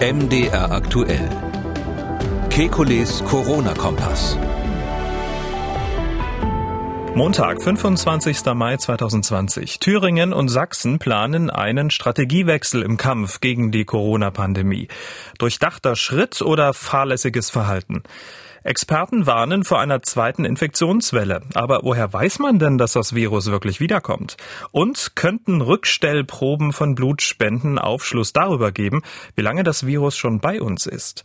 MDR aktuell. Kekules Corona-Kompass. Montag, 25. Mai 2020. Thüringen und Sachsen planen einen Strategiewechsel im Kampf gegen die Corona-Pandemie. Durchdachter Schritt oder fahrlässiges Verhalten? Experten warnen vor einer zweiten Infektionswelle. Aber woher weiß man denn, dass das Virus wirklich wiederkommt? Und könnten Rückstellproben von Blutspenden Aufschluss darüber geben, wie lange das Virus schon bei uns ist?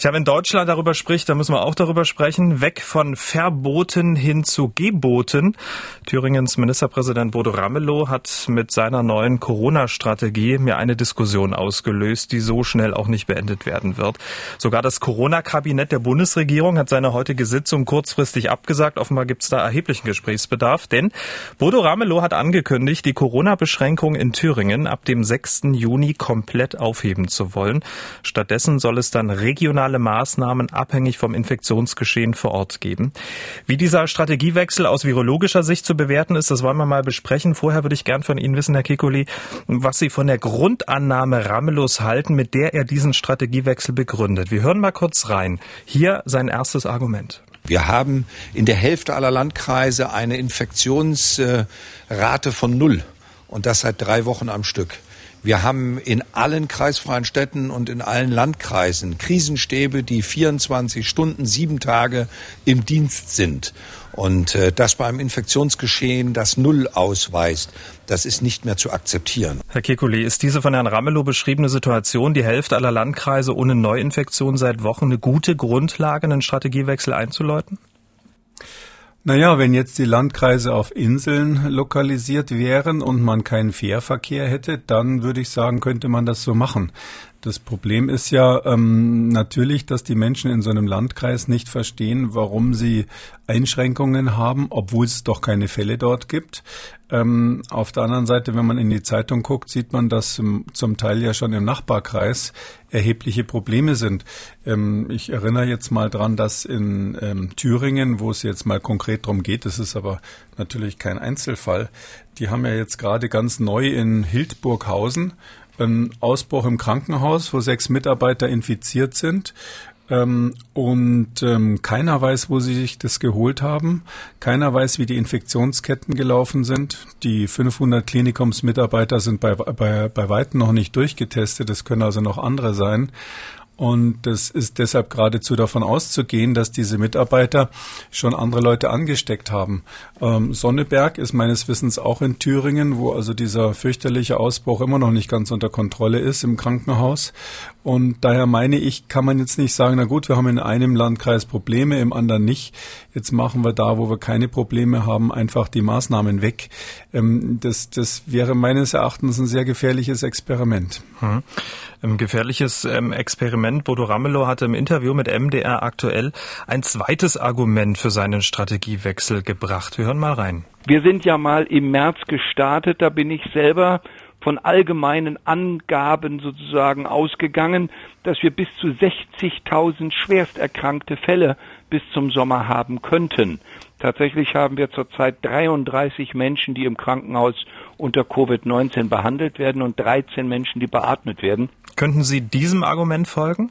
Tja, wenn Deutschland darüber spricht, dann müssen wir auch darüber sprechen. Weg von Verboten hin zu Geboten. Thüringens Ministerpräsident Bodo Ramelow hat mit seiner neuen Corona-Strategie mir eine Diskussion ausgelöst, die so schnell auch nicht beendet werden wird. Sogar das Corona-Kabinett der Bundesregierung hat seine heutige Sitzung kurzfristig abgesagt. Offenbar gibt es da erheblichen Gesprächsbedarf, denn Bodo Ramelow hat angekündigt, die Corona-Beschränkung in Thüringen ab dem 6. Juni komplett aufheben zu wollen. Stattdessen soll es dann regional nationale Maßnahmen abhängig vom Infektionsgeschehen vor Ort geben. Wie dieser Strategiewechsel aus virologischer Sicht zu bewerten ist, das wollen wir mal besprechen. Vorher würde ich gern von Ihnen wissen, Herr Kikuli, was Sie von der Grundannahme Ramelos halten, mit der er diesen Strategiewechsel begründet. Wir hören mal kurz rein. Hier sein erstes Argument. Wir haben in der Hälfte aller Landkreise eine Infektionsrate von null und das seit drei Wochen am Stück. Wir haben in allen kreisfreien Städten und in allen Landkreisen Krisenstäbe, die 24 Stunden, sieben Tage im Dienst sind. Und äh, das beim Infektionsgeschehen das Null ausweist, das ist nicht mehr zu akzeptieren. Herr Kekulé, ist diese von Herrn Ramelow beschriebene Situation, die Hälfte aller Landkreise ohne Neuinfektion seit Wochen, eine gute Grundlage, einen Strategiewechsel einzuläuten? Naja, wenn jetzt die Landkreise auf Inseln lokalisiert wären und man keinen Fährverkehr hätte, dann würde ich sagen, könnte man das so machen. Das Problem ist ja ähm, natürlich, dass die Menschen in so einem Landkreis nicht verstehen, warum sie Einschränkungen haben, obwohl es doch keine Fälle dort gibt. Ähm, auf der anderen Seite, wenn man in die Zeitung guckt, sieht man, dass ähm, zum Teil ja schon im Nachbarkreis erhebliche Probleme sind. Ähm, ich erinnere jetzt mal dran, dass in ähm, Thüringen, wo es jetzt mal konkret darum geht, das ist aber natürlich kein Einzelfall, die haben ja jetzt gerade ganz neu in Hildburghausen ein Ausbruch im Krankenhaus, wo sechs Mitarbeiter infiziert sind. Ähm, und ähm, keiner weiß, wo sie sich das geholt haben. Keiner weiß, wie die Infektionsketten gelaufen sind. Die 500 Klinikums-Mitarbeiter sind bei, bei, bei weitem noch nicht durchgetestet. Es können also noch andere sein. Und das ist deshalb geradezu davon auszugehen, dass diese Mitarbeiter schon andere Leute angesteckt haben. Ähm, Sonneberg ist meines Wissens auch in Thüringen, wo also dieser fürchterliche Ausbruch immer noch nicht ganz unter Kontrolle ist im Krankenhaus. Und daher meine ich, kann man jetzt nicht sagen, na gut, wir haben in einem Landkreis Probleme, im anderen nicht. Jetzt machen wir da, wo wir keine Probleme haben, einfach die Maßnahmen weg. Ähm, das, das wäre meines Erachtens ein sehr gefährliches Experiment. Hm. Ein gefährliches ähm, Experiment. Bodo Ramelow hatte im Interview mit MDR aktuell ein zweites Argument für seinen Strategiewechsel gebracht. Wir hören mal rein. Wir sind ja mal im März gestartet. Da bin ich selber von allgemeinen Angaben sozusagen ausgegangen, dass wir bis zu 60.000 schwersterkrankte Fälle bis zum Sommer haben könnten. Tatsächlich haben wir zurzeit 33 Menschen, die im Krankenhaus unter Covid-19 behandelt werden und 13 Menschen, die beatmet werden. Könnten Sie diesem Argument folgen?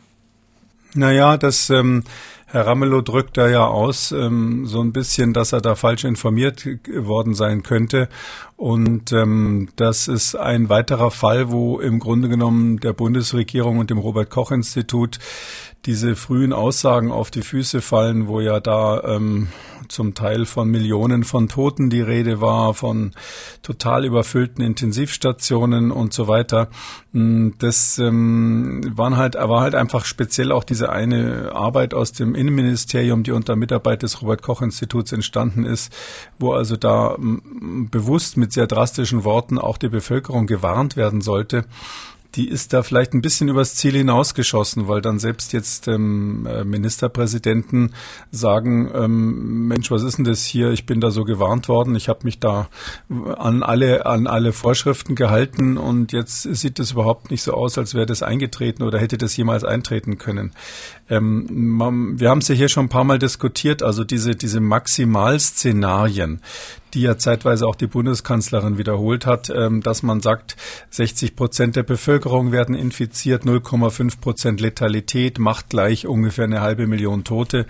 Naja, das ähm, Herr Ramelow drückt da ja aus, ähm, so ein bisschen, dass er da falsch informiert worden sein könnte. Und ähm, das ist ein weiterer Fall, wo im Grunde genommen der Bundesregierung und dem Robert Koch Institut diese frühen Aussagen auf die Füße fallen, wo ja da ähm, zum Teil von Millionen von Toten die Rede war, von total überfüllten Intensivstationen und so weiter. Mm, das ähm, waren halt, war halt einfach speziell auch diese eine Arbeit aus dem Innenministerium, die unter Mitarbeit des Robert Koch Instituts entstanden ist, wo also da bewusst mit sehr drastischen Worten auch die Bevölkerung gewarnt werden sollte die ist da vielleicht ein bisschen übers Ziel hinausgeschossen, weil dann selbst jetzt ähm, äh, Ministerpräsidenten sagen, ähm, Mensch, was ist denn das hier? Ich bin da so gewarnt worden, ich habe mich da an alle an alle Vorschriften gehalten und jetzt sieht es überhaupt nicht so aus, als wäre das eingetreten oder hätte das jemals eintreten können. Ähm, man, wir haben es ja hier schon ein paar Mal diskutiert, also diese diese Maximalszenarien, die ja zeitweise auch die Bundeskanzlerin wiederholt hat, ähm, dass man sagt, 60 Prozent der Bevölkerung werden infiziert, 0,5 Prozent Letalität macht gleich ungefähr eine halbe Million Tote.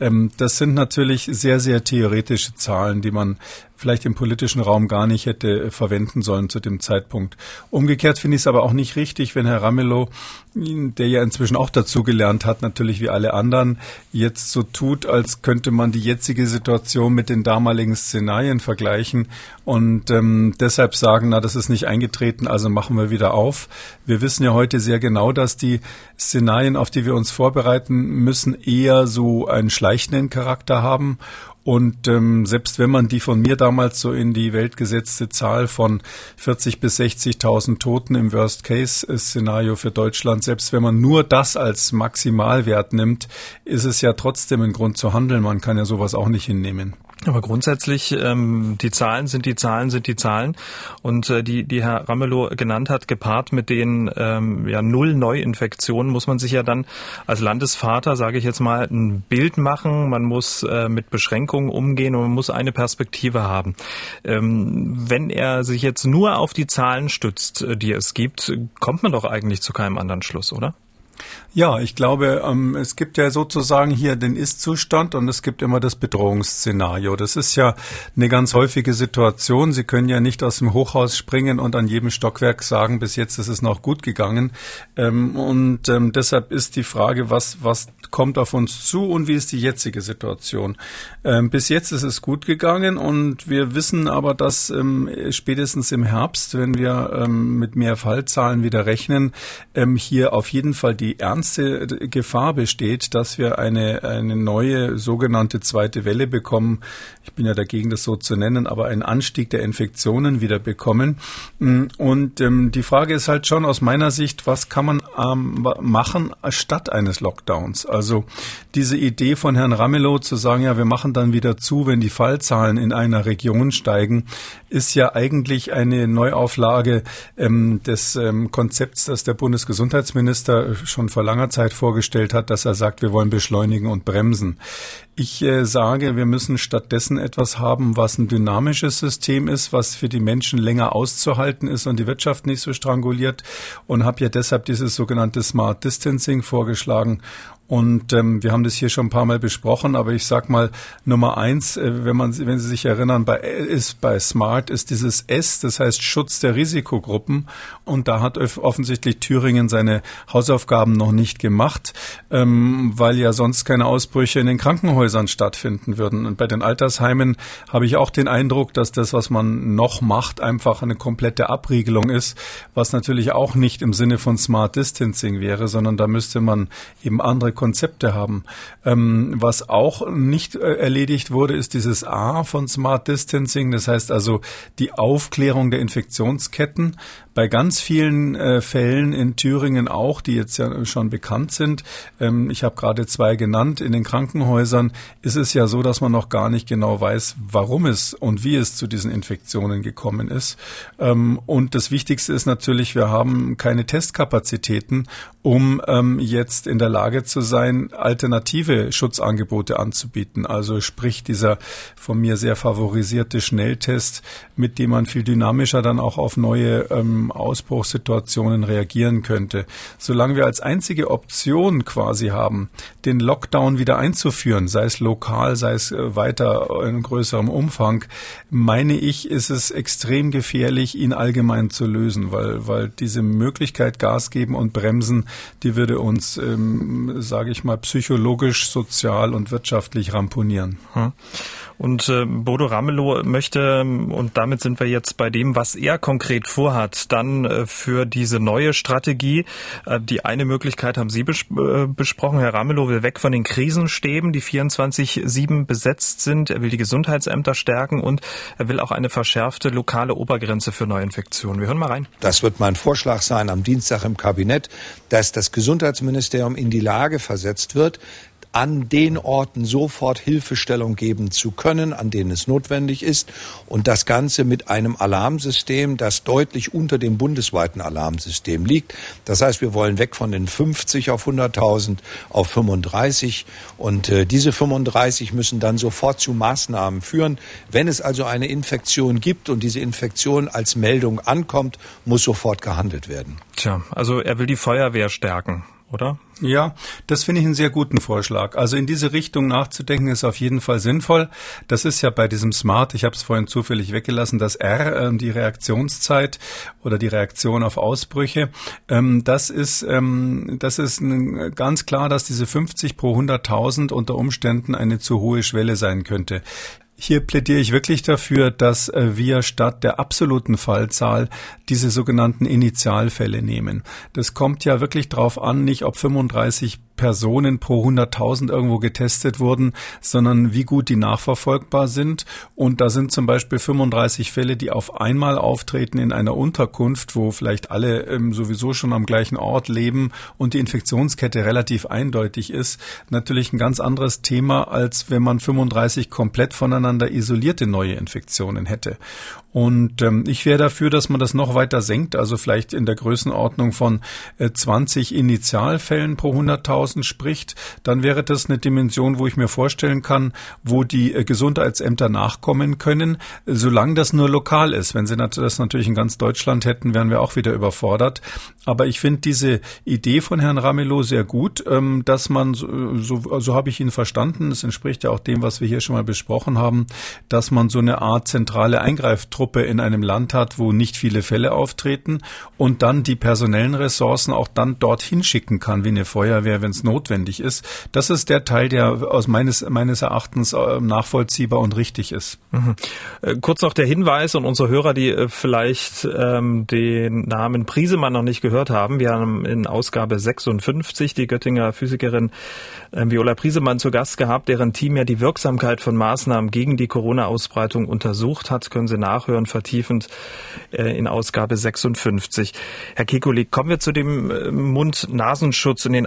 Ähm, das sind natürlich sehr, sehr theoretische Zahlen, die man vielleicht im politischen Raum gar nicht hätte verwenden sollen zu dem Zeitpunkt. Umgekehrt finde ich es aber auch nicht richtig, wenn Herr Ramelow, der ja inzwischen auch dazugelernt hat, natürlich wie alle anderen, jetzt so tut, als könnte man die jetzige Situation mit den damaligen Szenarien vergleichen und ähm, deshalb sagen, na, das ist nicht eingetreten, also machen wir wieder auf. Wir wissen ja heute sehr genau, dass die Szenarien, auf die wir uns vorbereiten müssen, eher so einen schleichenden Charakter haben und ähm, selbst wenn man die von mir damals so in die Welt gesetzte Zahl von 40 bis 60.000 Toten im Worst-Case-Szenario für Deutschland, selbst wenn man nur das als Maximalwert nimmt, ist es ja trotzdem ein Grund zu handeln. Man kann ja sowas auch nicht hinnehmen. Aber grundsätzlich, ähm, die Zahlen sind die Zahlen sind die Zahlen. Und äh, die, die Herr Ramelow genannt hat, gepaart mit den ähm, ja, Null Neuinfektionen, muss man sich ja dann als Landesvater, sage ich jetzt mal, ein Bild machen. Man muss äh, mit Beschränkungen umgehen und man muss eine Perspektive haben. Ähm, wenn er sich jetzt nur auf die Zahlen stützt, äh, die es gibt, kommt man doch eigentlich zu keinem anderen Schluss, oder? Ja, ich glaube, ähm, es gibt ja sozusagen hier den Ist-Zustand und es gibt immer das Bedrohungsszenario. Das ist ja eine ganz häufige Situation. Sie können ja nicht aus dem Hochhaus springen und an jedem Stockwerk sagen, bis jetzt ist es noch gut gegangen. Ähm, und ähm, deshalb ist die Frage, was, was kommt auf uns zu und wie ist die jetzige Situation? Bis jetzt ist es gut gegangen und wir wissen aber, dass spätestens im Herbst, wenn wir mit mehr Fallzahlen wieder rechnen, hier auf jeden Fall die ernste Gefahr besteht, dass wir eine, eine neue sogenannte zweite Welle bekommen. Ich bin ja dagegen, das so zu nennen, aber einen Anstieg der Infektionen wieder bekommen. Und ähm, die Frage ist halt schon aus meiner Sicht, was kann man ähm, machen statt eines Lockdowns? Also diese Idee von Herrn Ramelow zu sagen, ja, wir machen dann wieder zu, wenn die Fallzahlen in einer Region steigen, ist ja eigentlich eine Neuauflage ähm, des ähm, Konzepts, das der Bundesgesundheitsminister schon vor langer Zeit vorgestellt hat, dass er sagt, wir wollen beschleunigen und bremsen. Ich äh, sage, wir müssen stattdessen etwas haben, was ein dynamisches System ist, was für die Menschen länger auszuhalten ist und die Wirtschaft nicht so stranguliert und habe ja deshalb dieses sogenannte Smart Distancing vorgeschlagen und ähm, wir haben das hier schon ein paar Mal besprochen, aber ich sag mal Nummer eins, äh, wenn man, wenn Sie sich erinnern, bei ist bei Smart ist dieses S, das heißt Schutz der Risikogruppen. Und da hat offensichtlich Thüringen seine Hausaufgaben noch nicht gemacht, ähm, weil ja sonst keine Ausbrüche in den Krankenhäusern stattfinden würden. Und bei den Altersheimen habe ich auch den Eindruck, dass das, was man noch macht, einfach eine komplette Abriegelung ist, was natürlich auch nicht im Sinne von Smart Distancing wäre, sondern da müsste man eben andere Konzepte haben. Ähm, was auch nicht äh, erledigt wurde, ist dieses A von Smart Distancing. Das heißt also die Aufklärung der Infektionsketten bei ganz vielen äh, Fällen in Thüringen auch, die jetzt ja schon bekannt sind, ähm, ich habe gerade zwei genannt, in den Krankenhäusern ist es ja so, dass man noch gar nicht genau weiß, warum es und wie es zu diesen Infektionen gekommen ist. Ähm, und das Wichtigste ist natürlich, wir haben keine Testkapazitäten, um ähm, jetzt in der Lage zu sein, alternative Schutzangebote anzubieten. Also sprich dieser von mir sehr favorisierte Schnelltest, mit dem man viel dynamischer dann auch auf neue ähm, Ausbruchssituationen reagieren könnte. Solange wir als einzige Option quasi haben, den Lockdown wieder einzuführen, sei es lokal, sei es äh, weiter in größerem Umfang, meine ich, ist es extrem gefährlich, ihn allgemein zu lösen, weil, weil diese Möglichkeit Gas geben und bremsen, die würde uns, ähm, sage ich mal, psychologisch, sozial und wirtschaftlich ramponieren. Und äh, Bodo Ramelow möchte, und damit sind wir jetzt bei dem, was er konkret vorhat, dann äh, für diese neue Strategie. Äh, die eine Möglichkeit haben Sie bes äh, besprochen. Herr Ramelow will weg von den Krisenstäben, die 24-7 besetzt sind. Er will die Gesundheitsämter stärken und er will auch eine verschärfte lokale Obergrenze für Neuinfektionen. Wir hören mal rein. Das wird mein Vorschlag sein am Dienstag im Kabinett, dass das Gesundheitsministerium in die Lage versetzt wird, an den Orten sofort Hilfestellung geben zu können, an denen es notwendig ist. Und das Ganze mit einem Alarmsystem, das deutlich unter dem bundesweiten Alarmsystem liegt. Das heißt, wir wollen weg von den 50 auf 100.000 auf 35. Und äh, diese 35 müssen dann sofort zu Maßnahmen führen. Wenn es also eine Infektion gibt und diese Infektion als Meldung ankommt, muss sofort gehandelt werden. Tja, also er will die Feuerwehr stärken oder? Ja, das finde ich einen sehr guten Vorschlag. Also in diese Richtung nachzudenken ist auf jeden Fall sinnvoll. Das ist ja bei diesem Smart, ich habe es vorhin zufällig weggelassen, das R, äh, die Reaktionszeit oder die Reaktion auf Ausbrüche. Ähm, das ist, ähm, das ist ganz klar, dass diese 50 pro 100.000 unter Umständen eine zu hohe Schwelle sein könnte. Hier plädiere ich wirklich dafür, dass äh, wir statt der absoluten Fallzahl diese sogenannten Initialfälle nehmen. Das kommt ja wirklich darauf an, nicht ob 35 Personen pro 100.000 irgendwo getestet wurden, sondern wie gut die nachverfolgbar sind. Und da sind zum Beispiel 35 Fälle, die auf einmal auftreten in einer Unterkunft, wo vielleicht alle ähm, sowieso schon am gleichen Ort leben und die Infektionskette relativ eindeutig ist. Natürlich ein ganz anderes Thema, als wenn man 35 komplett voneinander isolierte neue Infektionen hätte. Und ähm, ich wäre dafür, dass man das noch weiter senkt, also vielleicht in der Größenordnung von äh, 20 Initialfällen pro 100.000 spricht. Dann wäre das eine Dimension, wo ich mir vorstellen kann, wo die äh, Gesundheitsämter nachkommen können, solange das nur lokal ist. Wenn sie das natürlich in ganz Deutschland hätten, wären wir auch wieder überfordert. Aber ich finde diese Idee von Herrn Ramelow sehr gut, ähm, dass man, so, so, so habe ich ihn verstanden, das entspricht ja auch dem, was wir hier schon mal besprochen haben, dass man so eine Art zentrale Eingreiftruppe Truppe in einem Land hat, wo nicht viele Fälle auftreten und dann die personellen Ressourcen auch dann dorthin schicken kann, wie eine Feuerwehr, wenn es notwendig ist. Das ist der Teil, der aus meines, meines Erachtens äh, nachvollziehbar und richtig ist. Mhm. Äh, kurz noch der Hinweis und unsere Hörer, die äh, vielleicht ähm, den Namen Priesemann noch nicht gehört haben. Wir haben in Ausgabe 56 die Göttinger Physikerin äh, Viola Priesemann zu Gast gehabt, deren Team ja die Wirksamkeit von Maßnahmen gegen die Corona-Ausbreitung untersucht hat. Können Sie nachhören vertiefend äh, in Ausgabe 56. Herr Kekulik, kommen wir zu dem Mund-Nasenschutz und den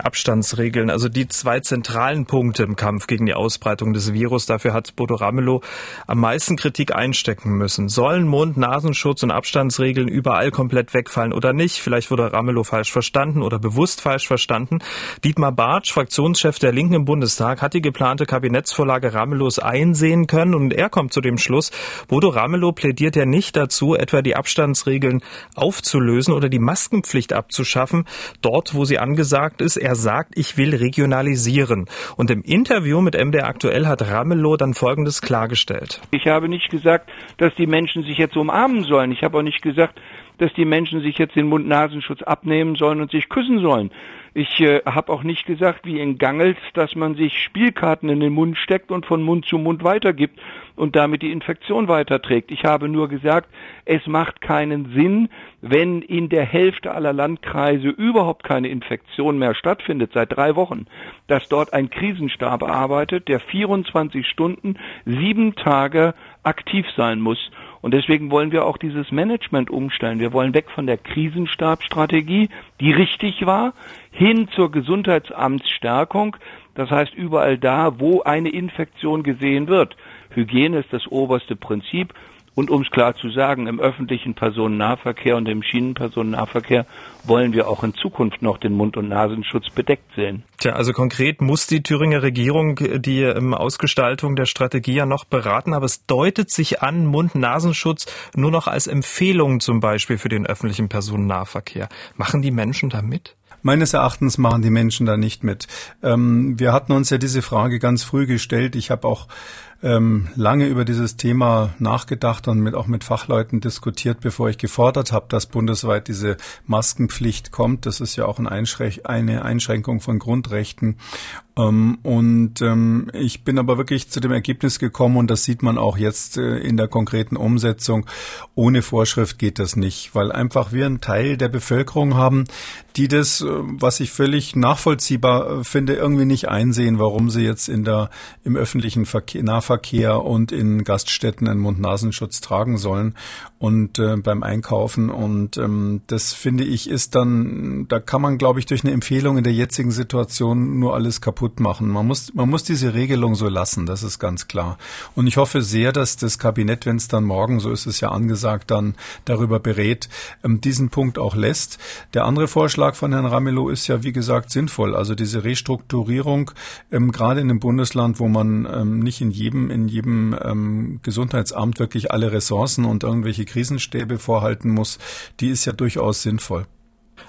Abstandsregeln. Also die zwei zentralen Punkte im Kampf gegen die Ausbreitung des Virus. Dafür hat Bodo Ramelow am meisten Kritik einstecken müssen. Sollen Mund-, Nasenschutz und Abstandsregeln überall komplett wegfallen oder nicht? Vielleicht wurde Ramelow falsch verstanden oder bewusst falsch verstanden. Dietmar Bartsch, Fraktionschef der Linken im Bundestag, hat die geplante Kabinettsvorlage Ramelows einsehen können und er kommt zu dem Schluss, Bodo Ramelow plädiert er nicht dazu, etwa die Abstandsregeln aufzulösen oder die Maskenpflicht abzuschaffen, dort wo sie angesagt ist. Er sagt, ich will regionalisieren. Und im Interview mit MDR aktuell hat Ramelow dann Folgendes klargestellt. Ich habe nicht gesagt, dass die Menschen sich jetzt umarmen sollen. Ich habe auch nicht gesagt, dass die Menschen sich jetzt den Mund-Nasenschutz abnehmen sollen und sich küssen sollen. Ich äh, habe auch nicht gesagt, wie in Gangels, dass man sich Spielkarten in den Mund steckt und von Mund zu Mund weitergibt und damit die Infektion weiterträgt. Ich habe nur gesagt, es macht keinen Sinn, wenn in der Hälfte aller Landkreise überhaupt keine Infektion mehr stattfindet, seit drei Wochen, dass dort ein Krisenstab arbeitet, der 24 Stunden, sieben Tage aktiv sein muss. Und deswegen wollen wir auch dieses Management umstellen. Wir wollen weg von der Krisenstabstrategie, die richtig war, hin zur Gesundheitsamtsstärkung. Das heißt, überall da, wo eine Infektion gesehen wird. Hygiene ist das oberste Prinzip. Und um es klar zu sagen, im öffentlichen Personennahverkehr und im Schienenpersonennahverkehr wollen wir auch in Zukunft noch den Mund- und Nasenschutz bedeckt sehen. Tja, also konkret muss die Thüringer Regierung die Ausgestaltung der Strategie ja noch beraten, aber es deutet sich an, Mund-Nasenschutz nur noch als Empfehlung zum Beispiel für den öffentlichen Personennahverkehr. Machen die Menschen da mit? Meines Erachtens machen die Menschen da nicht mit. Ähm, wir hatten uns ja diese Frage ganz früh gestellt. Ich habe auch ähm, lange über dieses Thema nachgedacht und mit, auch mit Fachleuten diskutiert, bevor ich gefordert habe, dass bundesweit diese Maskenpflicht kommt. Das ist ja auch ein Einschränk eine Einschränkung von Grundrechten. Ähm, und ähm, ich bin aber wirklich zu dem Ergebnis gekommen, und das sieht man auch jetzt äh, in der konkreten Umsetzung, ohne Vorschrift geht das nicht, weil einfach wir einen Teil der Bevölkerung haben, die das, äh, was ich völlig nachvollziehbar äh, finde, irgendwie nicht einsehen, warum sie jetzt in der, im öffentlichen Verkehr, Nahverkehr und in Gaststätten einen Mund-Nasenschutz tragen sollen und äh, beim Einkaufen. Und ähm, das finde ich ist dann, da kann man, glaube ich, durch eine Empfehlung in der jetzigen Situation nur alles kaputt machen. Man muss, man muss diese Regelung so lassen, das ist ganz klar. Und ich hoffe sehr, dass das Kabinett, wenn es dann morgen, so ist es ja angesagt, dann darüber berät, ähm, diesen Punkt auch lässt. Der andere Vorschlag von Herrn Ramelow ist ja, wie gesagt, sinnvoll. Also diese Restrukturierung, ähm, gerade in einem Bundesland, wo man ähm, nicht in jedem, in jedem ähm, Gesundheitsamt wirklich alle Ressourcen und irgendwelche Krisenstäbe vorhalten muss, die ist ja durchaus sinnvoll.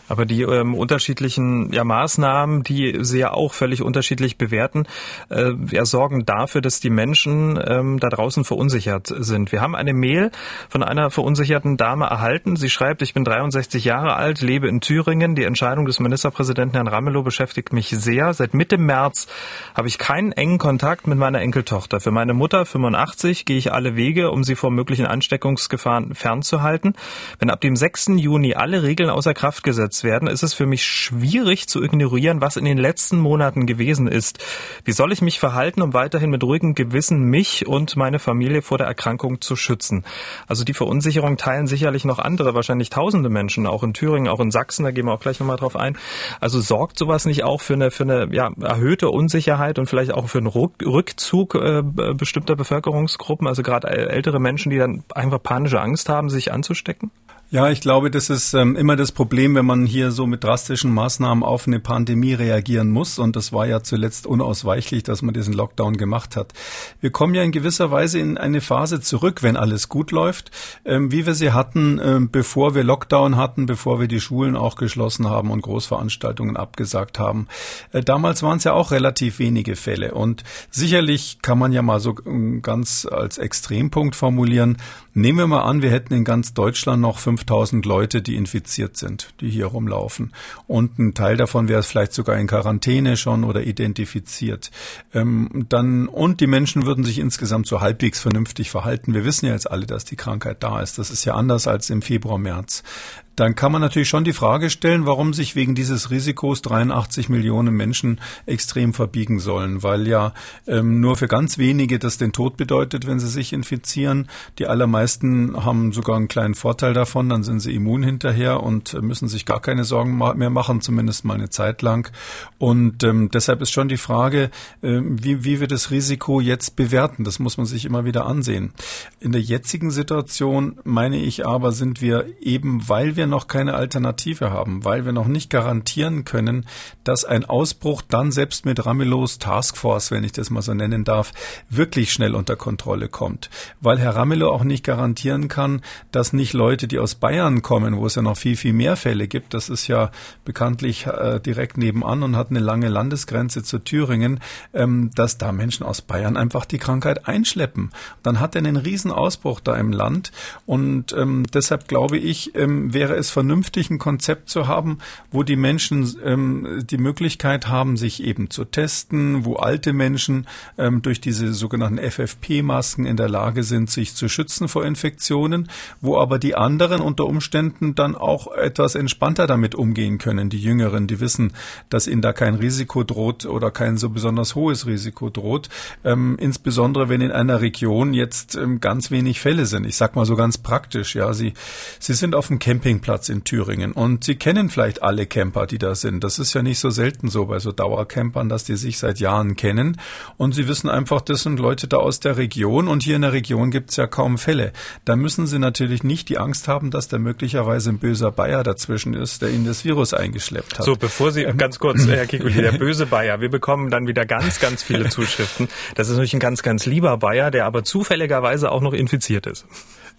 Aber die ähm, unterschiedlichen ja, Maßnahmen, die Sie ja auch völlig unterschiedlich bewerten, äh, ja, sorgen dafür, dass die Menschen ähm, da draußen verunsichert sind. Wir haben eine Mail von einer verunsicherten Dame erhalten. Sie schreibt, ich bin 63 Jahre alt, lebe in Thüringen. Die Entscheidung des Ministerpräsidenten Herrn Ramelow beschäftigt mich sehr. Seit Mitte März habe ich keinen engen Kontakt mit meiner Enkeltochter. Für meine Mutter, 85, gehe ich alle Wege, um sie vor möglichen Ansteckungsgefahren fernzuhalten. Wenn ab dem 6. Juni alle Regeln außer Kraft gesetzt umgesetzt werden, ist es für mich schwierig zu ignorieren, was in den letzten Monaten gewesen ist. Wie soll ich mich verhalten, um weiterhin mit ruhigem Gewissen mich und meine Familie vor der Erkrankung zu schützen? Also die Verunsicherung teilen sicherlich noch andere, wahrscheinlich tausende Menschen, auch in Thüringen, auch in Sachsen, da gehen wir auch gleich nochmal drauf ein. Also sorgt sowas nicht auch für eine, für eine ja, erhöhte Unsicherheit und vielleicht auch für einen Rückzug äh, bestimmter Bevölkerungsgruppen, also gerade ältere Menschen, die dann einfach panische Angst haben, sich anzustecken? Ja, ich glaube, das ist ähm, immer das Problem, wenn man hier so mit drastischen Maßnahmen auf eine Pandemie reagieren muss. Und das war ja zuletzt unausweichlich, dass man diesen Lockdown gemacht hat. Wir kommen ja in gewisser Weise in eine Phase zurück, wenn alles gut läuft, ähm, wie wir sie hatten, ähm, bevor wir Lockdown hatten, bevor wir die Schulen auch geschlossen haben und Großveranstaltungen abgesagt haben. Äh, damals waren es ja auch relativ wenige Fälle. Und sicherlich kann man ja mal so ähm, ganz als Extrempunkt formulieren, nehmen wir mal an, wir hätten in ganz Deutschland noch 5000 Leute, die infiziert sind, die hier rumlaufen. Und ein Teil davon wäre vielleicht sogar in Quarantäne schon oder identifiziert. Ähm, dann, und die Menschen würden sich insgesamt so halbwegs vernünftig verhalten. Wir wissen ja jetzt alle, dass die Krankheit da ist. Das ist ja anders als im Februar, März dann kann man natürlich schon die Frage stellen, warum sich wegen dieses Risikos 83 Millionen Menschen extrem verbiegen sollen, weil ja ähm, nur für ganz wenige das den Tod bedeutet, wenn sie sich infizieren. Die allermeisten haben sogar einen kleinen Vorteil davon, dann sind sie immun hinterher und müssen sich gar keine Sorgen mehr machen, zumindest mal eine Zeit lang. Und ähm, deshalb ist schon die Frage, äh, wie, wie wir das Risiko jetzt bewerten. Das muss man sich immer wieder ansehen. In der jetzigen Situation, meine ich aber, sind wir eben, weil wir wir noch keine Alternative haben, weil wir noch nicht garantieren können, dass ein Ausbruch dann selbst mit Ramelows Taskforce, wenn ich das mal so nennen darf, wirklich schnell unter Kontrolle kommt. Weil Herr Ramelow auch nicht garantieren kann, dass nicht Leute, die aus Bayern kommen, wo es ja noch viel, viel mehr Fälle gibt, das ist ja bekanntlich äh, direkt nebenan und hat eine lange Landesgrenze zu Thüringen, ähm, dass da Menschen aus Bayern einfach die Krankheit einschleppen. Dann hat er einen riesen Ausbruch da im Land und ähm, deshalb glaube ich, ähm, wäre es vernünftig, ein Konzept zu haben, wo die Menschen ähm, die Möglichkeit haben, sich eben zu testen, wo alte Menschen ähm, durch diese sogenannten FFP-Masken in der Lage sind, sich zu schützen vor Infektionen, wo aber die anderen unter Umständen dann auch etwas entspannter damit umgehen können. Die Jüngeren, die wissen, dass ihnen da kein Risiko droht oder kein so besonders hohes Risiko droht. Ähm, insbesondere wenn in einer Region jetzt ähm, ganz wenig Fälle sind. Ich sag mal so ganz praktisch, ja, sie, sie sind auf dem Campingplatz Campingplatz in Thüringen. Und Sie kennen vielleicht alle Camper, die da sind. Das ist ja nicht so selten so bei so Dauercampern, dass die sich seit Jahren kennen. Und Sie wissen einfach, das sind Leute da aus der Region. Und hier in der Region gibt es ja kaum Fälle. Da müssen Sie natürlich nicht die Angst haben, dass da möglicherweise ein böser Bayer dazwischen ist, der Ihnen das Virus eingeschleppt hat. So, bevor Sie, ähm, ganz kurz, Herr Kikuli, der böse Bayer. Wir bekommen dann wieder ganz, ganz viele Zuschriften. Das ist natürlich ein ganz, ganz lieber Bayer, der aber zufälligerweise auch noch infiziert ist.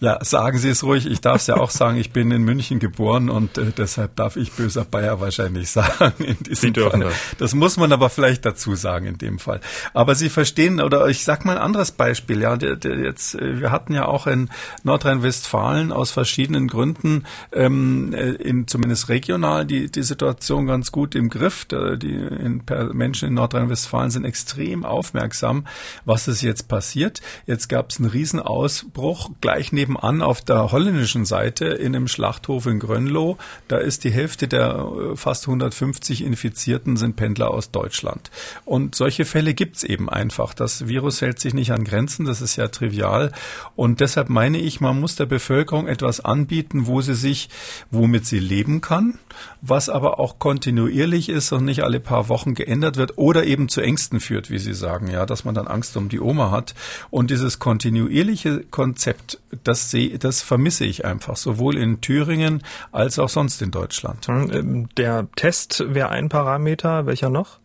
Ja, sagen Sie es ruhig. Ich darf es ja auch sagen, ich bin in München geboren und äh, deshalb darf ich böser Bayer wahrscheinlich sagen in diesem Sie dürfen Fall. Das. das muss man aber vielleicht dazu sagen in dem Fall. Aber Sie verstehen, oder ich sag mal ein anderes Beispiel. Ja, der, der jetzt, äh, wir hatten ja auch in Nordrhein-Westfalen aus verschiedenen Gründen, ähm, äh, in, zumindest regional, die, die Situation ganz gut im Griff. Die in, Menschen in Nordrhein-Westfalen sind extrem aufmerksam, was ist jetzt passiert. Jetzt gab es einen Riesenausbruch gleich neben nebenan auf der holländischen Seite in einem Schlachthof in Grönloh, da ist die Hälfte der äh, fast 150 Infizierten sind Pendler aus Deutschland. Und solche Fälle gibt's eben einfach. Das Virus hält sich nicht an Grenzen, das ist ja trivial. Und deshalb meine ich, man muss der Bevölkerung etwas anbieten, wo sie sich, womit sie leben kann, was aber auch kontinuierlich ist und nicht alle paar Wochen geändert wird oder eben zu Ängsten führt, wie Sie sagen, ja, dass man dann Angst um die Oma hat. Und dieses kontinuierliche Konzept, das sehe, das vermisse ich einfach, sowohl in Thüringen als auch sonst in Deutschland. Hm, ähm, der Test wäre ein Parameter, welcher noch?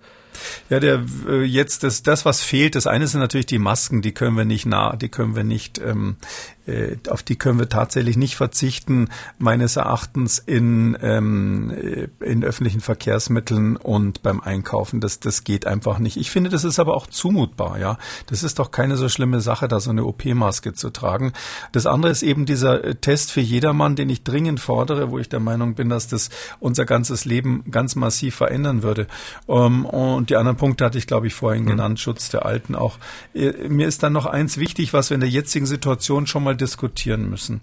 Ja, der äh, jetzt das, das, was fehlt, das eine sind natürlich die Masken, die können wir nicht nah, die können wir nicht ähm, äh, auf die können wir tatsächlich nicht verzichten, meines Erachtens in, ähm, äh, in öffentlichen Verkehrsmitteln und beim Einkaufen. Das, das geht einfach nicht. Ich finde, das ist aber auch zumutbar, ja. Das ist doch keine so schlimme Sache, da so eine OP-Maske zu tragen. Das andere ist eben dieser äh, Test für jedermann, den ich dringend fordere, wo ich der Meinung bin, dass das unser ganzes Leben ganz massiv verändern würde. Ähm, und die anderen Punkte hatte ich, glaube ich, vorhin mhm. genannt, Schutz der Alten auch. Mir ist dann noch eins wichtig, was wir in der jetzigen Situation schon mal mal diskutieren müssen.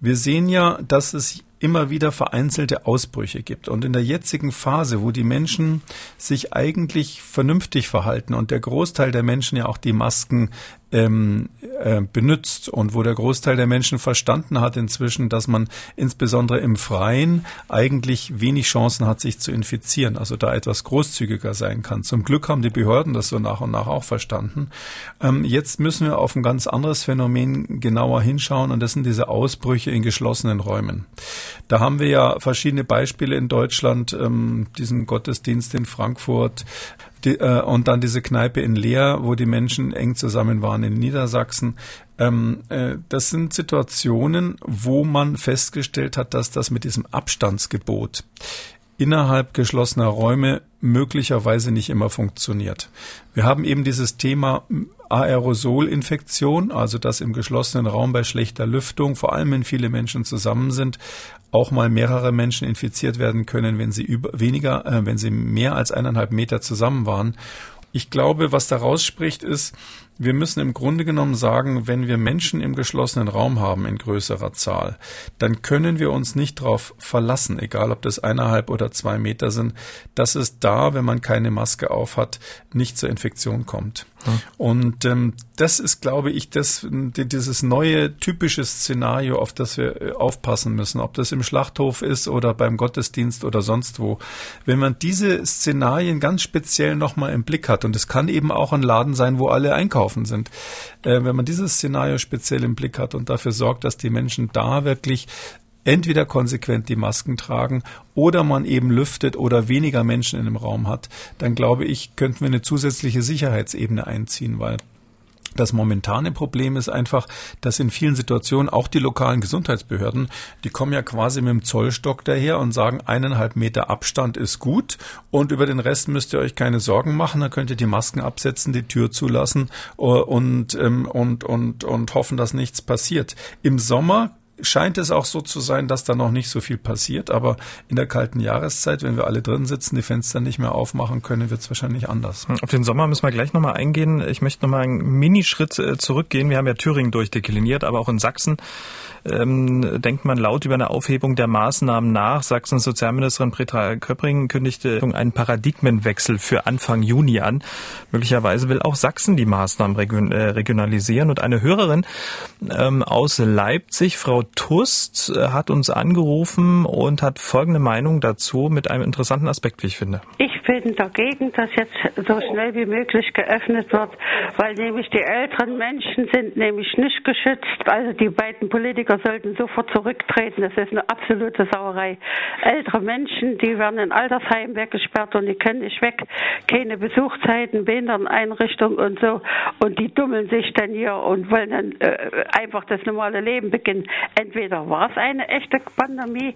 Wir sehen ja, dass es immer wieder vereinzelte Ausbrüche gibt. Und in der jetzigen Phase, wo die Menschen sich eigentlich vernünftig verhalten und der Großteil der Menschen ja auch die Masken ähm, äh, benutzt und wo der Großteil der Menschen verstanden hat inzwischen, dass man insbesondere im Freien eigentlich wenig Chancen hat, sich zu infizieren, also da etwas großzügiger sein kann. Zum Glück haben die Behörden das so nach und nach auch verstanden. Ähm, jetzt müssen wir auf ein ganz anderes Phänomen genauer hinschauen und das sind diese Ausbrüche in geschlossenen Räumen. Da haben wir ja verschiedene Beispiele in Deutschland, ähm, diesen Gottesdienst in Frankfurt, die, äh, und dann diese Kneipe in Leer, wo die Menschen eng zusammen waren in Niedersachsen. Ähm, äh, das sind Situationen, wo man festgestellt hat, dass das mit diesem Abstandsgebot innerhalb geschlossener Räume möglicherweise nicht immer funktioniert. Wir haben eben dieses Thema Aerosolinfektion, also dass im geschlossenen Raum bei schlechter Lüftung, vor allem wenn viele Menschen zusammen sind, auch mal mehrere Menschen infiziert werden können, wenn sie über, weniger, äh, wenn sie mehr als eineinhalb Meter zusammen waren. Ich glaube, was daraus spricht, ist, wir müssen im Grunde genommen sagen, wenn wir Menschen im geschlossenen Raum haben in größerer Zahl, dann können wir uns nicht darauf verlassen, egal ob das eineinhalb oder zwei Meter sind, dass es da, wenn man keine Maske aufhat, nicht zur Infektion kommt. Und ähm, das ist, glaube ich, das, dieses neue typische Szenario, auf das wir äh, aufpassen müssen, ob das im Schlachthof ist oder beim Gottesdienst oder sonst wo. Wenn man diese Szenarien ganz speziell nochmal im Blick hat, und es kann eben auch ein Laden sein, wo alle einkaufen, sind. Äh, wenn man dieses Szenario speziell im Blick hat und dafür sorgt, dass die Menschen da wirklich entweder konsequent die Masken tragen oder man eben lüftet oder weniger Menschen in dem Raum hat, dann glaube ich, könnten wir eine zusätzliche Sicherheitsebene einziehen, weil das momentane Problem ist einfach, dass in vielen Situationen auch die lokalen Gesundheitsbehörden, die kommen ja quasi mit dem Zollstock daher und sagen, eineinhalb Meter Abstand ist gut und über den Rest müsst ihr euch keine Sorgen machen. Da könnt ihr die Masken absetzen, die Tür zulassen äh, und, ähm, und, und, und hoffen, dass nichts passiert. Im Sommer scheint es auch so zu sein, dass da noch nicht so viel passiert. Aber in der kalten Jahreszeit, wenn wir alle drin sitzen, die Fenster nicht mehr aufmachen können, wird es wahrscheinlich anders. Auf den Sommer müssen wir gleich nochmal eingehen. Ich möchte nochmal einen Minischritt äh, zurückgehen. Wir haben ja Thüringen durchdekliniert, aber auch in Sachsen ähm, denkt man laut über eine Aufhebung der Maßnahmen nach. Sachsens Sozialministerin Petra Köpping kündigte einen Paradigmenwechsel für Anfang Juni an. Möglicherweise will auch Sachsen die Maßnahmen äh, regionalisieren. Und eine Hörerin ähm, aus Leipzig, Frau Tust, hat uns angerufen und hat folgende Meinung dazu mit einem interessanten Aspekt, wie ich finde. Ich bin dagegen, dass jetzt so schnell wie möglich geöffnet wird, weil nämlich die älteren Menschen sind nämlich nicht geschützt. Also die beiden Politiker sollten sofort zurücktreten. Das ist eine absolute Sauerei. Ältere Menschen, die werden in Altersheim weggesperrt und die können nicht weg. Keine Besuchszeiten, Behinderteneinrichtungen und so. Und die dummeln sich dann hier und wollen dann äh, einfach das normale Leben beginnen. Entweder war es eine echte Pandemie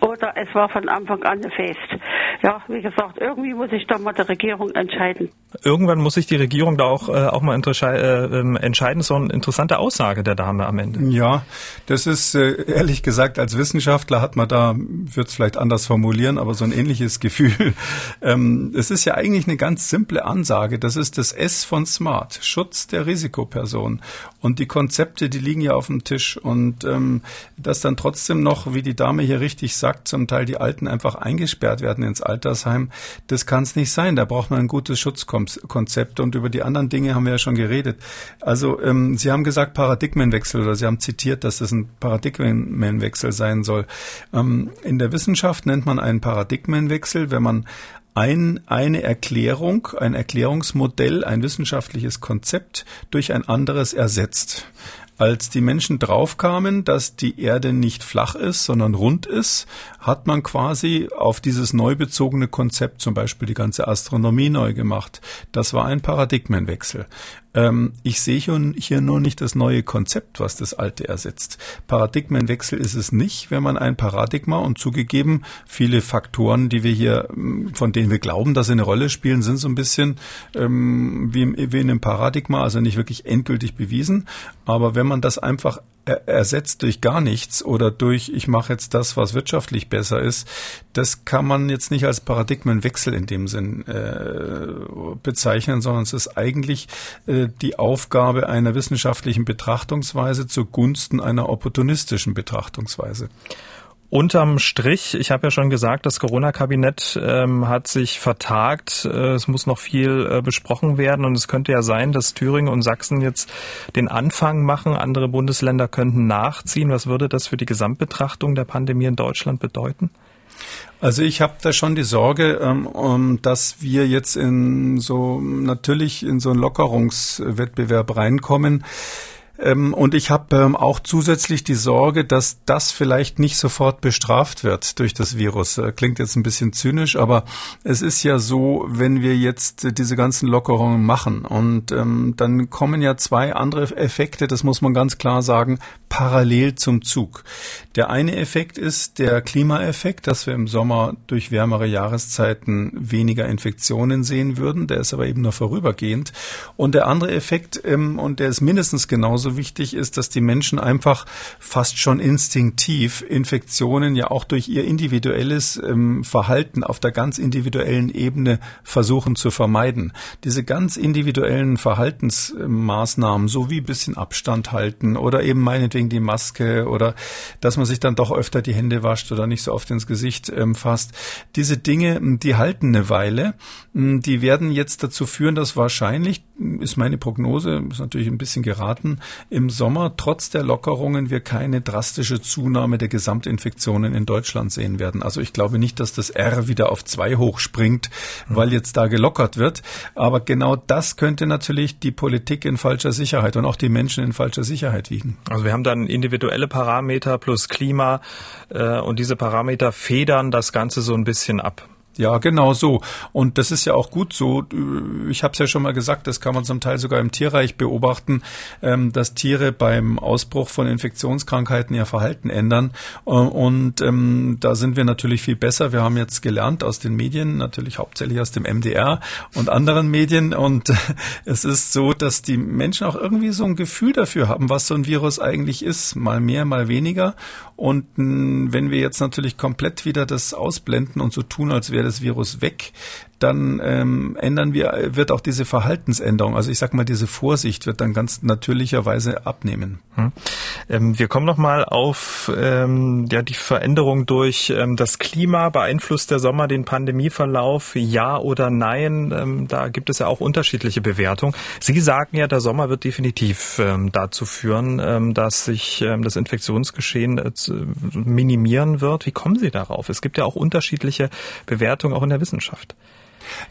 oder es war von Anfang an eine Fest. Ja, wie gesagt, irgendwie muss sich da mal die Regierung entscheiden. Irgendwann muss sich die Regierung da auch, äh, auch mal äh, ähm, entscheiden. Das ist so eine interessante Aussage der Dame am Ende. Ja, das ist äh, ehrlich gesagt, als Wissenschaftler hat man da, wird es vielleicht anders formulieren, aber so ein ähnliches Gefühl. Ähm, es ist ja eigentlich eine ganz simple Ansage. Das ist das S von Smart, Schutz der Risikoperson. Und die Konzepte, die liegen ja auf dem Tisch. Und ähm, dass dann trotzdem noch, wie die Dame hier richtig sagt, zum Teil die Alten einfach eingesperrt werden ins Altersheim, das kann es nicht sein. Da braucht man ein gutes Schutzkonzept. Und über die anderen Dinge haben wir ja schon geredet. Also ähm, Sie haben gesagt Paradigmenwechsel oder Sie haben zitiert, dass das ein Paradigmenwechsel sein soll. Ähm, in der Wissenschaft nennt man einen Paradigmenwechsel, wenn man ein, eine Erklärung, ein Erklärungsmodell, ein wissenschaftliches Konzept durch ein anderes ersetzt. Als die Menschen draufkamen, dass die Erde nicht flach ist, sondern rund ist, hat man quasi auf dieses neu bezogene Konzept zum Beispiel die ganze Astronomie neu gemacht. Das war ein Paradigmenwechsel. Ähm, ich sehe hier nur nicht das neue Konzept, was das alte ersetzt. Paradigmenwechsel ist es nicht, wenn man ein Paradigma und zugegeben viele Faktoren, die wir hier, von denen wir glauben, dass sie eine Rolle spielen, sind so ein bisschen ähm, wie, wie in einem Paradigma, also nicht wirklich endgültig bewiesen. Aber wenn man das einfach ersetzt durch gar nichts oder durch ich mache jetzt das, was wirtschaftlich besser ist, das kann man jetzt nicht als Paradigmenwechsel in dem Sinn äh, bezeichnen, sondern es ist eigentlich äh, die Aufgabe einer wissenschaftlichen Betrachtungsweise zugunsten einer opportunistischen Betrachtungsweise. Unterm Strich, ich habe ja schon gesagt, das Corona-Kabinett ähm, hat sich vertagt. Äh, es muss noch viel äh, besprochen werden und es könnte ja sein, dass Thüringen und Sachsen jetzt den Anfang machen. Andere Bundesländer könnten nachziehen. Was würde das für die Gesamtbetrachtung der Pandemie in Deutschland bedeuten? Also ich habe da schon die Sorge, ähm, dass wir jetzt in so natürlich in so einen Lockerungswettbewerb reinkommen und ich habe ähm, auch zusätzlich die Sorge, dass das vielleicht nicht sofort bestraft wird durch das Virus. Äh, klingt jetzt ein bisschen zynisch, aber es ist ja so, wenn wir jetzt äh, diese ganzen Lockerungen machen und ähm, dann kommen ja zwei andere Effekte, das muss man ganz klar sagen, parallel zum Zug. Der eine Effekt ist der Klimaeffekt, dass wir im Sommer durch wärmere Jahreszeiten weniger Infektionen sehen würden. Der ist aber eben nur vorübergehend. Und der andere Effekt, ähm, und der ist mindestens genauso genauso wichtig ist, dass die Menschen einfach fast schon instinktiv Infektionen ja auch durch ihr individuelles ähm, Verhalten auf der ganz individuellen Ebene versuchen zu vermeiden. Diese ganz individuellen Verhaltensmaßnahmen, so wie bisschen Abstand halten oder eben meinetwegen die Maske oder dass man sich dann doch öfter die Hände wascht oder nicht so oft ins Gesicht ähm, fasst. Diese Dinge, die halten eine Weile. Die werden jetzt dazu führen, dass wahrscheinlich, ist meine Prognose, ist natürlich ein bisschen geraten, im Sommer trotz der Lockerungen wir keine drastische Zunahme der Gesamtinfektionen in Deutschland sehen werden. Also ich glaube nicht, dass das R wieder auf zwei hochspringt, weil jetzt da gelockert wird. Aber genau das könnte natürlich die Politik in falscher Sicherheit und auch die Menschen in falscher Sicherheit wiegen. Also wir haben dann individuelle Parameter plus Klima äh, und diese Parameter federn das Ganze so ein bisschen ab. Ja, genau so. Und das ist ja auch gut so. Ich habe es ja schon mal gesagt, das kann man zum Teil sogar im Tierreich beobachten, ähm, dass Tiere beim Ausbruch von Infektionskrankheiten ihr Verhalten ändern. Äh, und ähm, da sind wir natürlich viel besser. Wir haben jetzt gelernt aus den Medien, natürlich hauptsächlich aus dem MDR und anderen Medien. Und es ist so, dass die Menschen auch irgendwie so ein Gefühl dafür haben, was so ein Virus eigentlich ist. Mal mehr, mal weniger. Und wenn wir jetzt natürlich komplett wieder das ausblenden und so tun, als wäre das Virus weg, dann ähm, ändern wir, wird auch diese Verhaltensänderung, also ich sag mal, diese Vorsicht wird dann ganz natürlicherweise abnehmen. Hm. Ähm, wir kommen nochmal auf ähm, ja, die Veränderung durch ähm, das Klima. Beeinflusst der Sommer den Pandemieverlauf? Ja oder nein? Ähm, da gibt es ja auch unterschiedliche Bewertungen. Sie sagen ja, der Sommer wird definitiv ähm, dazu führen, ähm, dass sich ähm, das Infektionsgeschehen äh, minimieren wird. Wie kommen Sie darauf? Es gibt ja auch unterschiedliche Bewertungen auch in der Wissenschaft.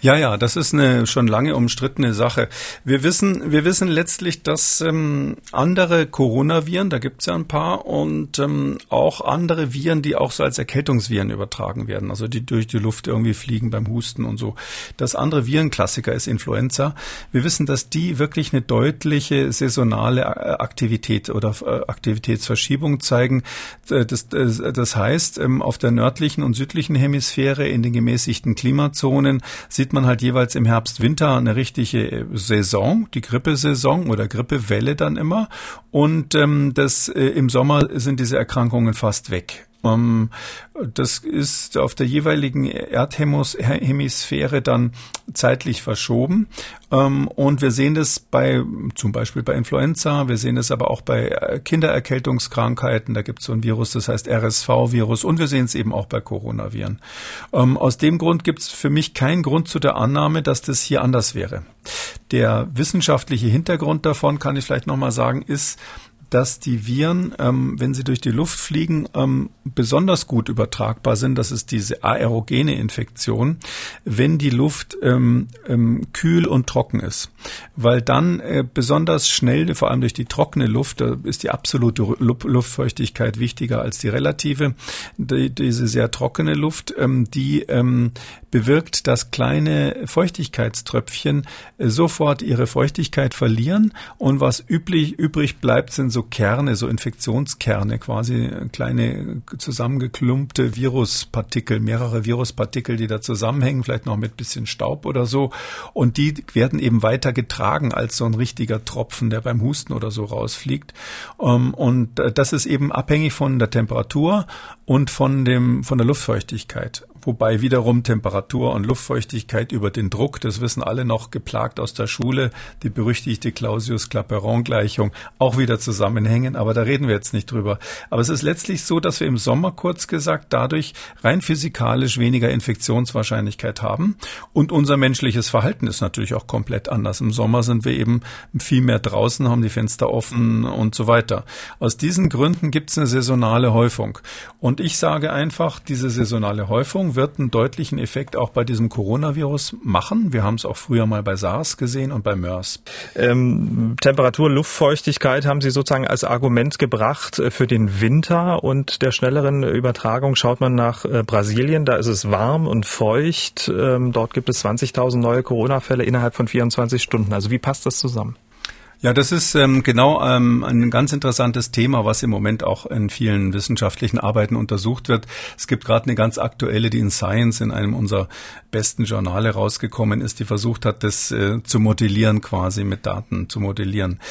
Ja, ja, das ist eine schon lange umstrittene Sache. Wir wissen, wir wissen letztlich, dass ähm, andere Coronaviren, da gibt's ja ein paar, und ähm, auch andere Viren, die auch so als Erkältungsviren übertragen werden, also die durch die Luft irgendwie fliegen beim Husten und so. Das andere Virenklassiker ist Influenza. Wir wissen, dass die wirklich eine deutliche saisonale äh, Aktivität oder äh, Aktivitätsverschiebung zeigen. Äh, das, das heißt, ähm, auf der nördlichen und südlichen Hemisphäre in den gemäßigten Klimazonen sieht man halt jeweils im Herbst, Winter eine richtige Saison, die Grippesaison oder Grippewelle dann immer. Und ähm, das äh, im Sommer sind diese Erkrankungen fast weg. Ähm, das ist auf der jeweiligen Erdhemisphäre dann zeitlich verschoben. Ähm, und wir sehen das bei, zum Beispiel bei Influenza, wir sehen es aber auch bei äh, Kindererkältungskrankheiten. Da gibt es so ein Virus, das heißt RSV-Virus. Und wir sehen es eben auch bei Coronaviren. Ähm, aus dem Grund gibt es für mich keinen Grund zu der Annahme, dass das hier anders wäre. Der wissenschaftliche Hintergrund davon, kann ich vielleicht nochmal sagen, ist, dass die Viren, ähm, wenn sie durch die Luft fliegen, ähm, besonders gut übertragbar sind. Das ist diese aerogene Infektion, wenn die Luft ähm, ähm, kühl und trocken ist. Weil dann äh, besonders schnell, vor allem durch die trockene Luft, da ist die absolute Luftfeuchtigkeit wichtiger als die relative, die, diese sehr trockene Luft, ähm, die ähm, bewirkt, dass kleine Feuchtigkeitströpfchen äh, sofort ihre Feuchtigkeit verlieren und was üblich, übrig bleibt, sind so Kerne, so Infektionskerne, quasi kleine zusammengeklumpte Viruspartikel, mehrere Viruspartikel, die da zusammenhängen, vielleicht noch mit bisschen Staub oder so. Und die werden eben weiter getragen als so ein richtiger Tropfen, der beim Husten oder so rausfliegt. Ähm, und äh, das ist eben abhängig von der Temperatur und von dem, von der Luftfeuchtigkeit wobei wiederum Temperatur und Luftfeuchtigkeit über den Druck, das wissen alle noch geplagt aus der Schule, die berüchtigte Clausius-Clapeyron-Gleichung, auch wieder zusammenhängen, aber da reden wir jetzt nicht drüber. Aber es ist letztlich so, dass wir im Sommer kurz gesagt dadurch rein physikalisch weniger Infektionswahrscheinlichkeit haben und unser menschliches Verhalten ist natürlich auch komplett anders. Im Sommer sind wir eben viel mehr draußen, haben die Fenster offen und so weiter. Aus diesen Gründen gibt es eine saisonale Häufung. Und ich sage einfach, diese saisonale Häufung wird einen deutlichen Effekt auch bei diesem Coronavirus machen. Wir haben es auch früher mal bei SARS gesehen und bei MERS. Ähm, Temperatur, Luftfeuchtigkeit haben Sie sozusagen als Argument gebracht äh, für den Winter und der schnelleren Übertragung. Schaut man nach äh, Brasilien, da ist es warm und feucht. Ähm, dort gibt es 20.000 neue Corona-Fälle innerhalb von 24 Stunden. Also wie passt das zusammen? Ja, das ist ähm, genau ähm, ein ganz interessantes Thema, was im Moment auch in vielen wissenschaftlichen Arbeiten untersucht wird. Es gibt gerade eine ganz aktuelle, die in Science in einem unserer besten Journale rausgekommen ist, die versucht hat, das äh, zu modellieren, quasi mit Daten zu modellieren.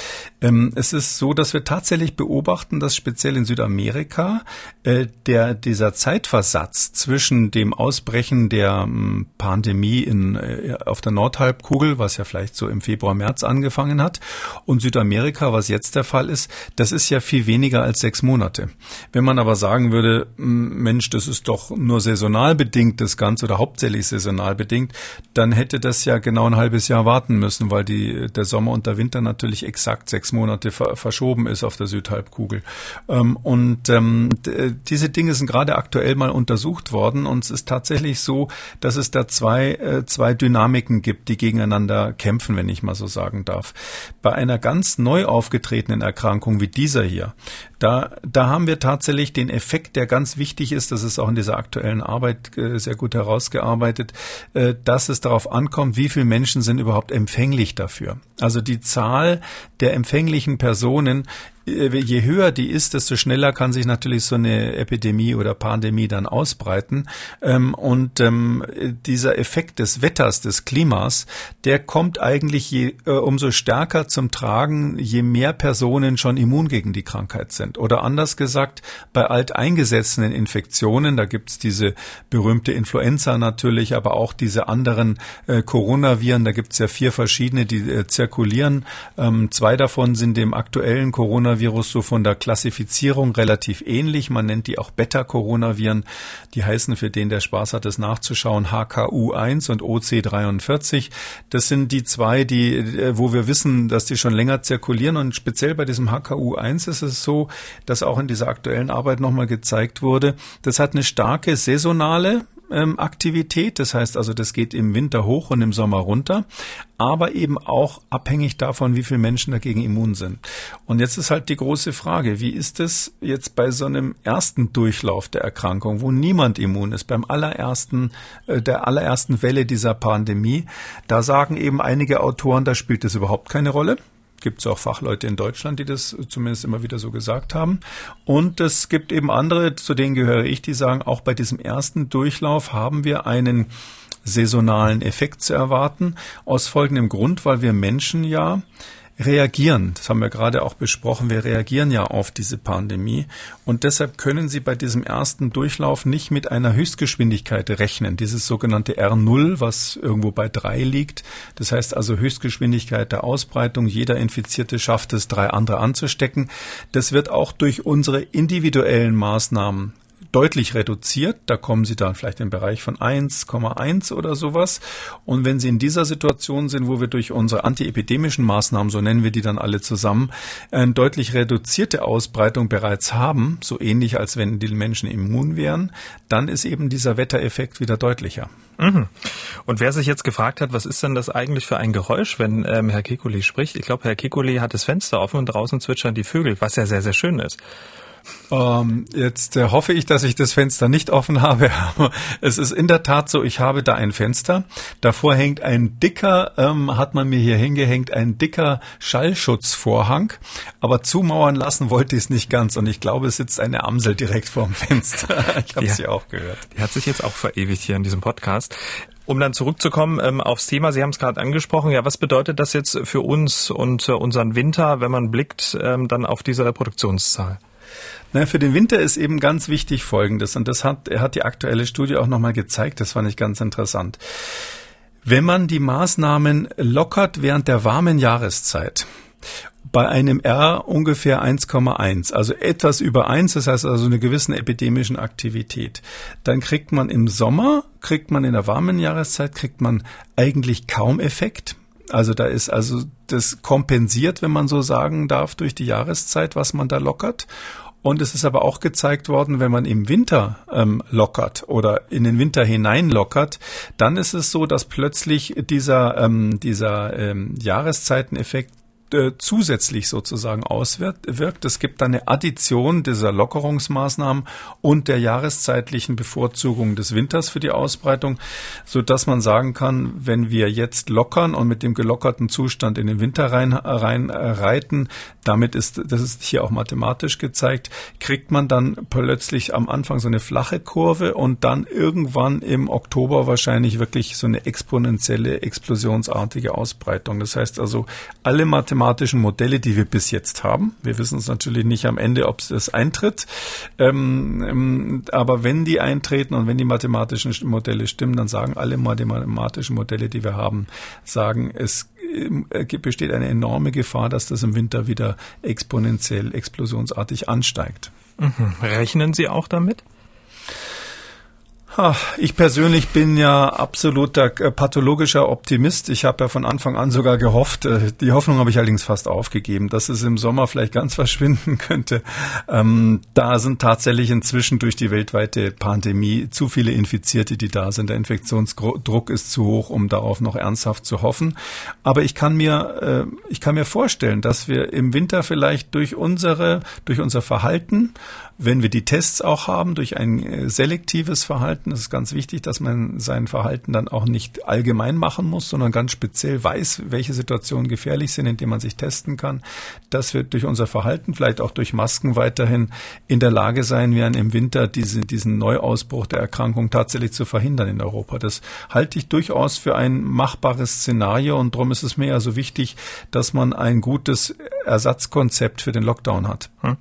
Ähm, es ist so, dass wir tatsächlich beobachten, dass speziell in Südamerika äh, der dieser Zeitversatz zwischen dem Ausbrechen der ähm, Pandemie in, äh, auf der Nordhalbkugel, was ja vielleicht so im Februar, März angefangen hat, und Südamerika, was jetzt der Fall ist, das ist ja viel weniger als sechs Monate. Wenn man aber sagen würde, Mensch, das ist doch nur saisonal bedingt das Ganze oder hauptsächlich saisonal bedingt, dann hätte das ja genau ein halbes Jahr warten müssen, weil die, der Sommer und der Winter natürlich exakt sechs Monate ver verschoben ist auf der Südhalbkugel. Ähm, und ähm, diese Dinge sind gerade aktuell mal untersucht worden und es ist tatsächlich so, dass es da zwei, äh, zwei Dynamiken gibt, die gegeneinander kämpfen, wenn ich mal so sagen darf. Bei einer einer ganz neu aufgetretenen Erkrankung wie dieser hier, da, da haben wir tatsächlich den Effekt, der ganz wichtig ist, das ist auch in dieser aktuellen Arbeit äh, sehr gut herausgearbeitet, äh, dass es darauf ankommt, wie viele Menschen sind überhaupt empfänglich dafür. Also die Zahl der empfänglichen Personen je höher die ist, desto schneller kann sich natürlich so eine Epidemie oder Pandemie dann ausbreiten. Ähm, und ähm, dieser Effekt des Wetters, des Klimas, der kommt eigentlich je, äh, umso stärker zum Tragen, je mehr Personen schon immun gegen die Krankheit sind. Oder anders gesagt, bei alteingesessenen Infektionen, da gibt's diese berühmte Influenza natürlich, aber auch diese anderen äh, Coronaviren, da gibt's ja vier verschiedene, die äh, zirkulieren. Ähm, zwei davon sind dem aktuellen Coronavirus Coronavirus so von der Klassifizierung relativ ähnlich. Man nennt die auch Beta-Coronaviren. Die heißen für den, der Spaß hat, es nachzuschauen, HKU1 und OC43. Das sind die zwei, die, äh, wo wir wissen, dass die schon länger zirkulieren. Und speziell bei diesem HKU1 ist es so, dass auch in dieser aktuellen Arbeit nochmal gezeigt wurde, das hat eine starke saisonale Wetteraktivität. Das heißt also, das geht im Winter hoch und im Sommer runter, aber eben auch abhängig davon, wie viele Menschen dagegen immun sind. Und jetzt ist halt die große Frage, wie ist es jetzt bei so einem ersten Durchlauf der Erkrankung, wo niemand immun ist, beim allerersten, äh, der allerersten Welle dieser Pandemie? Da sagen eben einige Autoren, da spielt es überhaupt keine Rolle gibt es auch Fachleute in Deutschland, die das zumindest immer wieder so gesagt haben. Und es gibt eben andere, zu denen gehöre ich, die sagen, auch bei diesem ersten Durchlauf haben wir einen saisonalen Effekt zu erwarten. Aus folgendem Grund, weil wir Menschen ja reagieren. Das haben wir gerade auch besprochen. Wir reagieren ja auf diese Pandemie. Und deshalb können Sie bei diesem ersten Durchlauf nicht mit einer Höchstgeschwindigkeit rechnen. Dieses sogenannte R0, was irgendwo bei drei liegt. Das heißt also Höchstgeschwindigkeit der Ausbreitung. Jeder Infizierte schafft es, drei andere anzustecken. Das wird auch durch unsere individuellen Maßnahmen deutlich reduziert. Da kommen Sie dann vielleicht im Bereich von 1,1 oder sowas. Und wenn Sie in dieser Situation sind, wo wir durch unsere antiepidemischen Maßnahmen, so nennen wir die dann alle zusammen, eine deutlich reduzierte Ausbreitung bereits haben, so ähnlich als wenn die Menschen immun wären, dann ist eben dieser Wettereffekt wieder deutlicher. Mhm. Und wer sich jetzt gefragt hat, was ist denn das eigentlich für ein Geräusch, wenn ähm, Herr Kekulé spricht? Ich glaube, Herr Kekulé hat das Fenster offen und draußen zwitschern die Vögel, was ja sehr, sehr schön ist. Ähm, jetzt äh, hoffe ich, dass ich das Fenster nicht offen habe. es ist in der Tat so, ich habe da ein Fenster. Davor hängt ein dicker, ähm, hat man mir hier hingehängt, ein dicker Schallschutzvorhang. Aber zumauern lassen wollte ich es nicht ganz. Und ich glaube, es sitzt eine Amsel direkt vorm Fenster. ich habe sie auch gehört. Die hat sich jetzt auch verewigt hier in diesem Podcast. Um dann zurückzukommen ähm, aufs Thema, Sie haben es gerade angesprochen, ja, was bedeutet das jetzt für uns und äh, unseren Winter, wenn man blickt ähm, dann auf diese Reproduktionszahl? Na, für den Winter ist eben ganz wichtig Folgendes, und das hat, hat die aktuelle Studie auch nochmal gezeigt, das fand ich ganz interessant. Wenn man die Maßnahmen lockert während der warmen Jahreszeit, bei einem R ungefähr 1,1, also etwas über 1, das heißt also eine gewissen epidemischen Aktivität. Dann kriegt man im Sommer, kriegt man in der warmen Jahreszeit, kriegt man eigentlich kaum Effekt. Also da ist also das kompensiert, wenn man so sagen darf, durch die Jahreszeit, was man da lockert. Und es ist aber auch gezeigt worden, wenn man im Winter ähm, lockert oder in den Winter hinein lockert, dann ist es so, dass plötzlich dieser, ähm, dieser ähm, Jahreszeiteneffekt äh, zusätzlich sozusagen auswirkt. Es gibt eine Addition dieser Lockerungsmaßnahmen und der jahreszeitlichen Bevorzugung des Winters für die Ausbreitung, so dass man sagen kann, wenn wir jetzt lockern und mit dem gelockerten Zustand in den Winter rein, rein äh, reiten, damit ist, das ist hier auch mathematisch gezeigt, kriegt man dann plötzlich am Anfang so eine flache Kurve und dann irgendwann im Oktober wahrscheinlich wirklich so eine exponentielle, explosionsartige Ausbreitung. Das heißt also, alle mathematischen Modelle, die wir bis jetzt haben, wir wissen es natürlich nicht am Ende, ob es eintritt, ähm, ähm, aber wenn die eintreten und wenn die mathematischen Modelle stimmen, dann sagen alle mathematischen Modelle, die wir haben, sagen, es äh, besteht eine enorme Gefahr, dass das im Winter wieder exponentiell, explosionsartig ansteigt. Mhm. Rechnen Sie auch damit? Ich persönlich bin ja absoluter äh, pathologischer Optimist. Ich habe ja von Anfang an sogar gehofft, äh, die Hoffnung habe ich allerdings fast aufgegeben, dass es im Sommer vielleicht ganz verschwinden könnte. Ähm, da sind tatsächlich inzwischen durch die weltweite Pandemie zu viele Infizierte, die da sind. Der Infektionsdruck ist zu hoch, um darauf noch ernsthaft zu hoffen. Aber ich kann mir, äh, ich kann mir vorstellen, dass wir im Winter vielleicht durch unsere, durch unser Verhalten wenn wir die Tests auch haben, durch ein äh, selektives Verhalten, ist es ganz wichtig, dass man sein Verhalten dann auch nicht allgemein machen muss, sondern ganz speziell weiß, welche Situationen gefährlich sind, indem man sich testen kann, dass wir durch unser Verhalten, vielleicht auch durch Masken weiterhin in der Lage sein werden, im Winter diese, diesen Neuausbruch der Erkrankung tatsächlich zu verhindern in Europa. Das halte ich durchaus für ein machbares Szenario und darum ist es mir ja so wichtig, dass man ein gutes Ersatzkonzept für den Lockdown hat. Hm.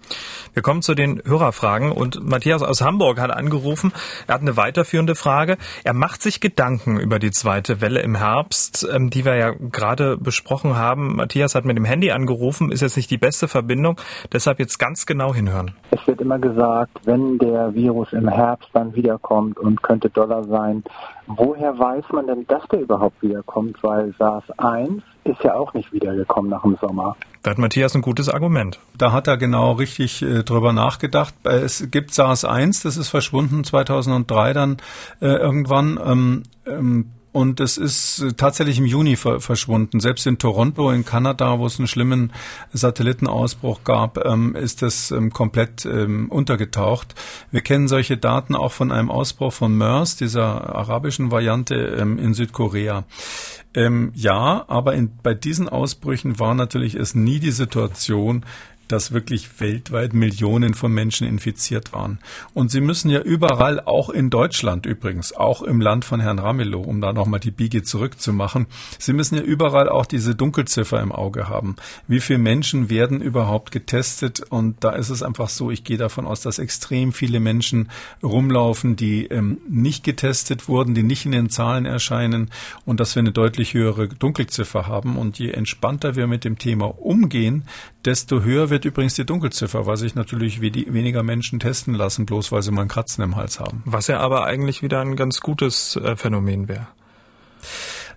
Wir kommen zu den Hörerfragen und Matthias aus Hamburg hat angerufen. Er hat eine weiterführende Frage. Er macht sich Gedanken über die zweite Welle im Herbst, ähm, die wir ja gerade besprochen haben. Matthias hat mit dem Handy angerufen, ist jetzt nicht die beste Verbindung, deshalb jetzt ganz genau hinhören. Es wird immer gesagt, wenn der Virus im Herbst dann wiederkommt und könnte doller sein, woher weiß man denn, dass der überhaupt wiederkommt? Weil SARS-1 ist ja auch nicht wiedergekommen nach dem Sommer. Da hat Matthias ein gutes Argument. Da hat er genau richtig äh, drüber nachgedacht. Äh, es gibt SARS-1, das ist verschwunden 2003 dann äh, irgendwann. Ähm, ähm, und es ist tatsächlich im Juni ver verschwunden. Selbst in Toronto in Kanada, wo es einen schlimmen Satellitenausbruch gab, ähm, ist es ähm, komplett ähm, untergetaucht. Wir kennen solche Daten auch von einem Ausbruch von MERS, dieser arabischen Variante ähm, in Südkorea. Ähm, ja, aber in, bei diesen Ausbrüchen war natürlich es nie die Situation, dass wirklich weltweit Millionen von Menschen infiziert waren. Und sie müssen ja überall, auch in Deutschland übrigens, auch im Land von Herrn Ramelow, um da nochmal die Biege zurückzumachen, sie müssen ja überall auch diese Dunkelziffer im Auge haben. Wie viele Menschen werden überhaupt getestet? Und da ist es einfach so, ich gehe davon aus, dass extrem viele Menschen rumlaufen, die ähm, nicht getestet wurden, die nicht in den Zahlen erscheinen und dass wir eine deutlich höhere Dunkelziffer haben. Und je entspannter wir mit dem Thema umgehen, desto höher wird übrigens die Dunkelziffer, weil sich natürlich weniger Menschen testen lassen, bloß weil sie mal ein Kratzen im Hals haben. Was ja aber eigentlich wieder ein ganz gutes äh, Phänomen wäre.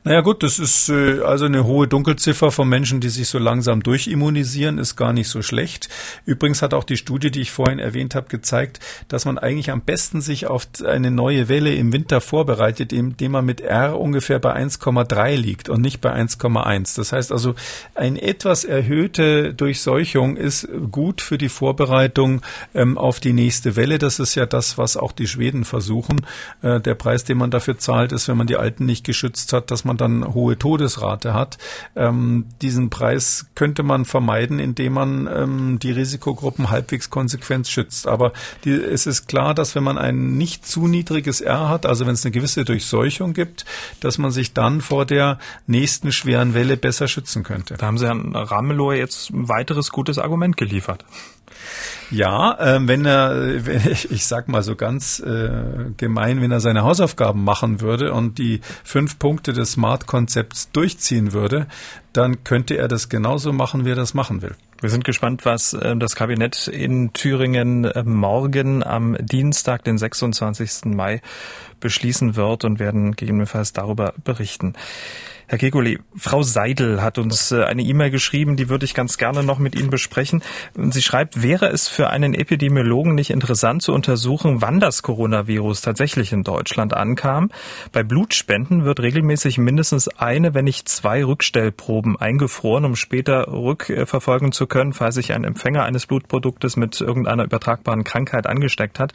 Naja gut, das ist äh, also eine hohe Dunkelziffer von Menschen, die sich so langsam durchimmunisieren, ist gar nicht so schlecht. Übrigens hat auch die Studie, die ich vorhin erwähnt habe, gezeigt, dass man eigentlich am besten sich auf eine neue Welle im Winter vorbereitet, indem man mit R ungefähr bei 1,3 liegt und nicht bei 1,1. Das heißt also, eine etwas erhöhte Durchseuchung ist gut für die Vorbereitung ähm, auf die nächste Welle. Das ist ja das, was auch die Schweden versuchen. Äh, der Preis, den man dafür zahlt, ist, wenn man die Alten nicht geschützt hat, dass man man dann hohe Todesrate hat. Ähm, diesen Preis könnte man vermeiden, indem man ähm, die Risikogruppen halbwegs konsequent schützt. Aber die, es ist klar, dass wenn man ein nicht zu niedriges R hat, also wenn es eine gewisse Durchseuchung gibt, dass man sich dann vor der nächsten schweren Welle besser schützen könnte. Da haben Sie Herrn Ramelow jetzt ein weiteres gutes Argument geliefert. Ja, äh, wenn er, wenn ich, ich sag mal so ganz äh, gemein, wenn er seine Hausaufgaben machen würde und die fünf Punkte des Smart-Konzepts durchziehen würde, dann könnte er das genauso machen, wie er das machen will. Wir sind gespannt, was äh, das Kabinett in Thüringen äh, morgen am Dienstag, den 26. Mai, beschließen wird und werden gegebenenfalls darüber berichten. Herr Kekuli, Frau Seidel hat uns äh, eine E-Mail geschrieben, die würde ich ganz gerne noch mit Ihnen besprechen. Sie schreibt, wäre es für einen Epidemiologen nicht interessant zu untersuchen, wann das Coronavirus tatsächlich in Deutschland ankam? Bei Blutspenden wird regelmäßig mindestens eine, wenn nicht zwei Rückstellproben eingefroren, um später rückverfolgen zu können, falls sich ein Empfänger eines Blutproduktes mit irgendeiner übertragbaren Krankheit angesteckt hat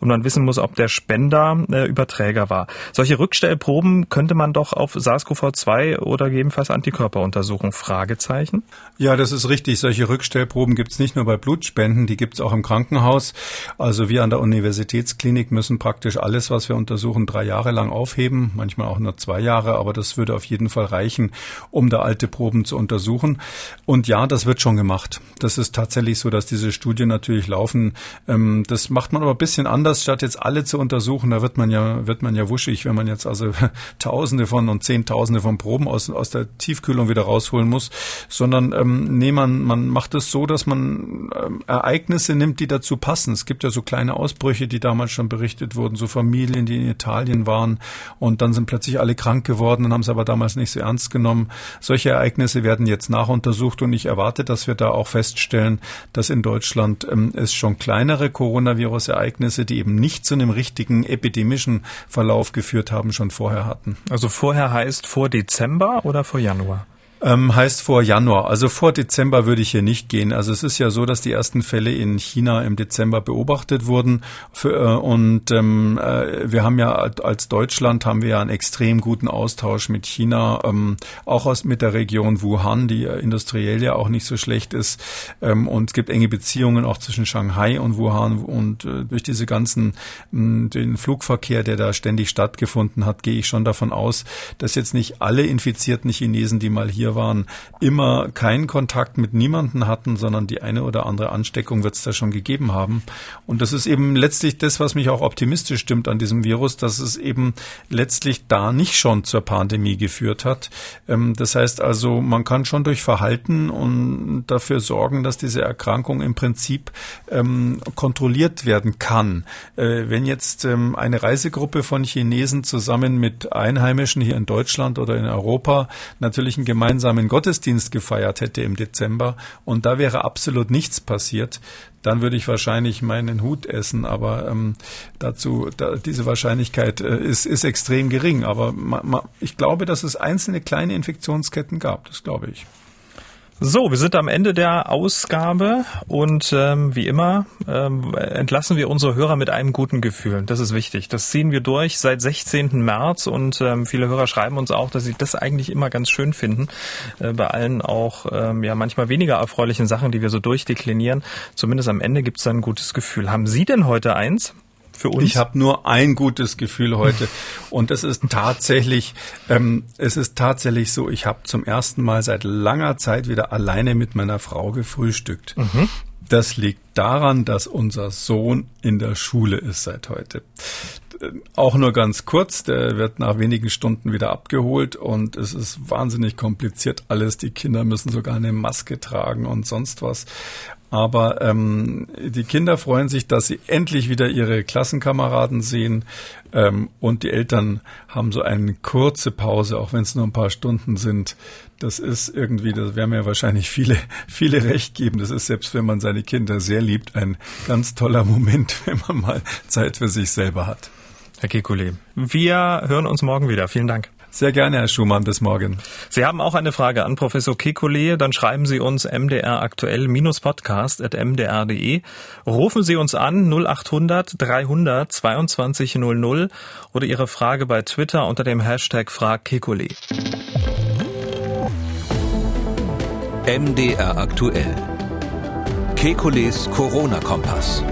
und man wissen muss, ob der Spender äh, Überträger war. Solche Rückstellproben könnte man doch auf SARS-CoV-2 2 oder gegebenenfalls Antikörperuntersuchung? Fragezeichen? Ja, das ist richtig. Solche Rückstellproben gibt es nicht nur bei Blutspenden, die gibt es auch im Krankenhaus. Also wir an der Universitätsklinik müssen praktisch alles, was wir untersuchen, drei Jahre lang aufheben, manchmal auch nur zwei Jahre, aber das würde auf jeden Fall reichen, um da alte Proben zu untersuchen. Und ja, das wird schon gemacht. Das ist tatsächlich so, dass diese Studien natürlich laufen. Ähm, das macht man aber ein bisschen anders, statt jetzt alle zu untersuchen. Da wird man ja, wird man ja wuschig, wenn man jetzt also Tausende von und Zehntausende von Proben aus, aus der Tiefkühlung wieder rausholen muss, sondern ähm, nee, man, man macht es so, dass man ähm, Ereignisse nimmt, die dazu passen. Es gibt ja so kleine Ausbrüche, die damals schon berichtet wurden, so Familien, die in Italien waren und dann sind plötzlich alle krank geworden und haben es aber damals nicht so ernst genommen. Solche Ereignisse werden jetzt nachuntersucht und ich erwarte, dass wir da auch feststellen, dass in Deutschland ähm, es schon kleinere Coronavirus-Ereignisse, die eben nicht zu einem richtigen epidemischen Verlauf geführt haben, schon vorher hatten. Also vorher heißt vor Dezember oder vor Januar? Ähm, heißt vor Januar. Also vor Dezember würde ich hier nicht gehen. Also es ist ja so, dass die ersten Fälle in China im Dezember beobachtet wurden. Für, äh, und ähm, äh, wir haben ja als Deutschland haben wir ja einen extrem guten Austausch mit China, ähm, auch aus, mit der Region Wuhan, die industriell ja auch nicht so schlecht ist. Ähm, und es gibt enge Beziehungen auch zwischen Shanghai und Wuhan. Und äh, durch diese ganzen, den Flugverkehr, der da ständig stattgefunden hat, gehe ich schon davon aus, dass jetzt nicht alle infizierten Chinesen, die mal hier wir waren, immer keinen Kontakt mit niemanden hatten, sondern die eine oder andere Ansteckung wird es da schon gegeben haben. Und das ist eben letztlich das, was mich auch optimistisch stimmt an diesem Virus, dass es eben letztlich da nicht schon zur Pandemie geführt hat. Ähm, das heißt also, man kann schon durch Verhalten und dafür sorgen, dass diese Erkrankung im Prinzip ähm, kontrolliert werden kann. Äh, wenn jetzt ähm, eine Reisegruppe von Chinesen zusammen mit Einheimischen hier in Deutschland oder in Europa natürlich einen gemeinsamen Gottesdienst gefeiert hätte im Dezember und da wäre absolut nichts passiert, dann würde ich wahrscheinlich meinen Hut essen. Aber ähm, dazu, da, diese Wahrscheinlichkeit äh, ist, ist extrem gering. Aber ma, ma, ich glaube, dass es einzelne kleine Infektionsketten gab. Das glaube ich. So, wir sind am Ende der Ausgabe und ähm, wie immer ähm, entlassen wir unsere Hörer mit einem guten Gefühl. Das ist wichtig. Das ziehen wir durch seit 16. März und ähm, viele Hörer schreiben uns auch, dass sie das eigentlich immer ganz schön finden. Äh, bei allen auch ähm, ja manchmal weniger erfreulichen Sachen, die wir so durchdeklinieren. Zumindest am Ende gibt es dann ein gutes Gefühl. Haben Sie denn heute eins? Für uns? Ich habe nur ein gutes Gefühl heute und es ist tatsächlich, ähm, es ist tatsächlich so. Ich habe zum ersten Mal seit langer Zeit wieder alleine mit meiner Frau gefrühstückt. Mhm. Das liegt daran, dass unser Sohn in der Schule ist seit heute. Auch nur ganz kurz, der wird nach wenigen Stunden wieder abgeholt und es ist wahnsinnig kompliziert alles. Die Kinder müssen sogar eine Maske tragen und sonst was. Aber ähm, die Kinder freuen sich, dass sie endlich wieder ihre Klassenkameraden sehen. Ähm, und die Eltern haben so eine kurze Pause, auch wenn es nur ein paar Stunden sind. Das ist irgendwie, das werden mir wahrscheinlich viele, viele recht geben. Das ist selbst, wenn man seine Kinder sehr liebt, ein ganz toller Moment, wenn man mal Zeit für sich selber hat. Herr Kekulé, wir hören uns morgen wieder. Vielen Dank. Sehr gerne, Herr Schumann. Bis morgen. Sie haben auch eine Frage an Professor Kekulé. Dann schreiben Sie uns mdraktuell-podcast.mdr.de. Rufen Sie uns an 0800 300 22 00 oder Ihre Frage bei Twitter unter dem Hashtag Frag Kekulé. MDR aktuell. Kekules Corona-Kompass.